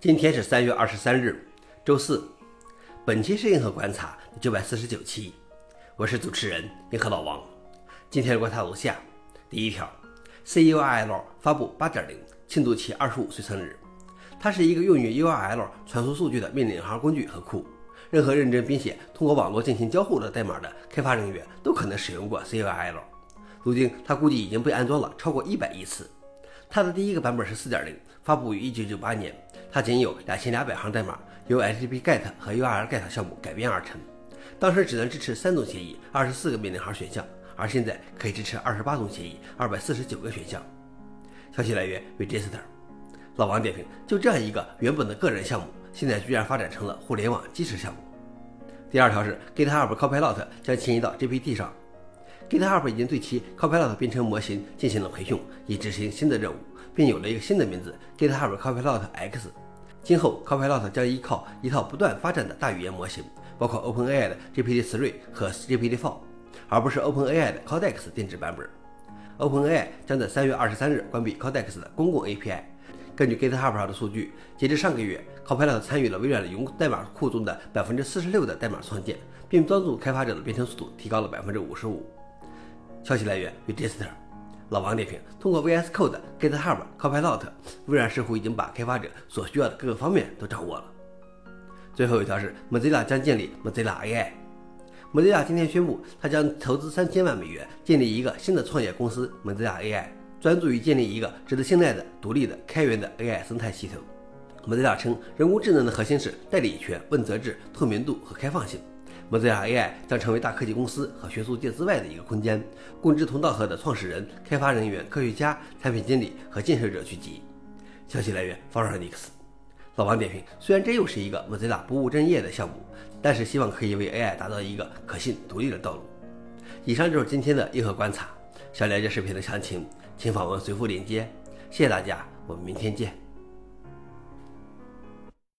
今天是三月二十三日，周四。本期是硬核观察第九百四十九期，我是主持人硬核老王。今天的观察如下：第一条，CURL 发布八点零，庆祝其二十五岁生日。它是一个用于 URL 传输数据的命令行工具和库。任何认真编写通过网络进行交互的代码的开发人员都可能使用过 CURL。如今，它估计已经被安装了超过一百亿次。它的第一个版本是四点零，发布于一九九八年。它仅有两千两百行代码，由 HTTP GET 和 URL GET 项目改编而成。当时只能支持三种协议，二十四个命令行选项，而现在可以支持二十八种协议，二百四十九个选项。消息来源：Register。老王点评：就这样一个原本的个人项目，现在居然发展成了互联网基石项目。第二条是 GitHub Copilot 将迁移到 GPT 上。GitHub 已经对其 Copilot 编程模型进行了培训，以执行新的任务。并有了一个新的名字，GitHub Copilot X。今后，Copilot 将依靠一套不断发展的大语言模型，包括 OpenAI 的 GPT-3 和 GPT-4，而不是 OpenAI 的 Codex 定制版本。OpenAI 将在三月二十三日关闭 Codex 的公共 API。根据 GitHub 上的数据，截至上个月，Copilot 参与了微软的云代码库中的百分之四十六的代码创建，并帮助开发者的编程速度提高了百分之五十五。消息来源：Register。老王点评：通过 VS Code、GitHub、Copilot，微软似乎已经把开发者所需要的各个方面都掌握了。最后一条是，Mozilla 将建立 Mozilla AI。Mozilla 今天宣布，它将投资三千万美元建立一个新的创业公司 Mozilla AI，专注于建立一个值得信赖的、独立的、开源的 AI 生态系统。Mozilla 称，人工智能的核心是代理权、问责制、透明度和开放性。Mozilla AI 将成为大科技公司和学术界之外的一个空间，供志同道合的创始人、开发人员、科学家、产品经理和建设者聚集。消息来源 f o r e i x 老王点评：虽然这又是一个 Mozilla 不务正业的项目，但是希望可以为 AI 打造一个可信、独立的道路。以上就是今天的硬核观察。想了解视频的详情，请访问随附链接。谢谢大家，我们明天见。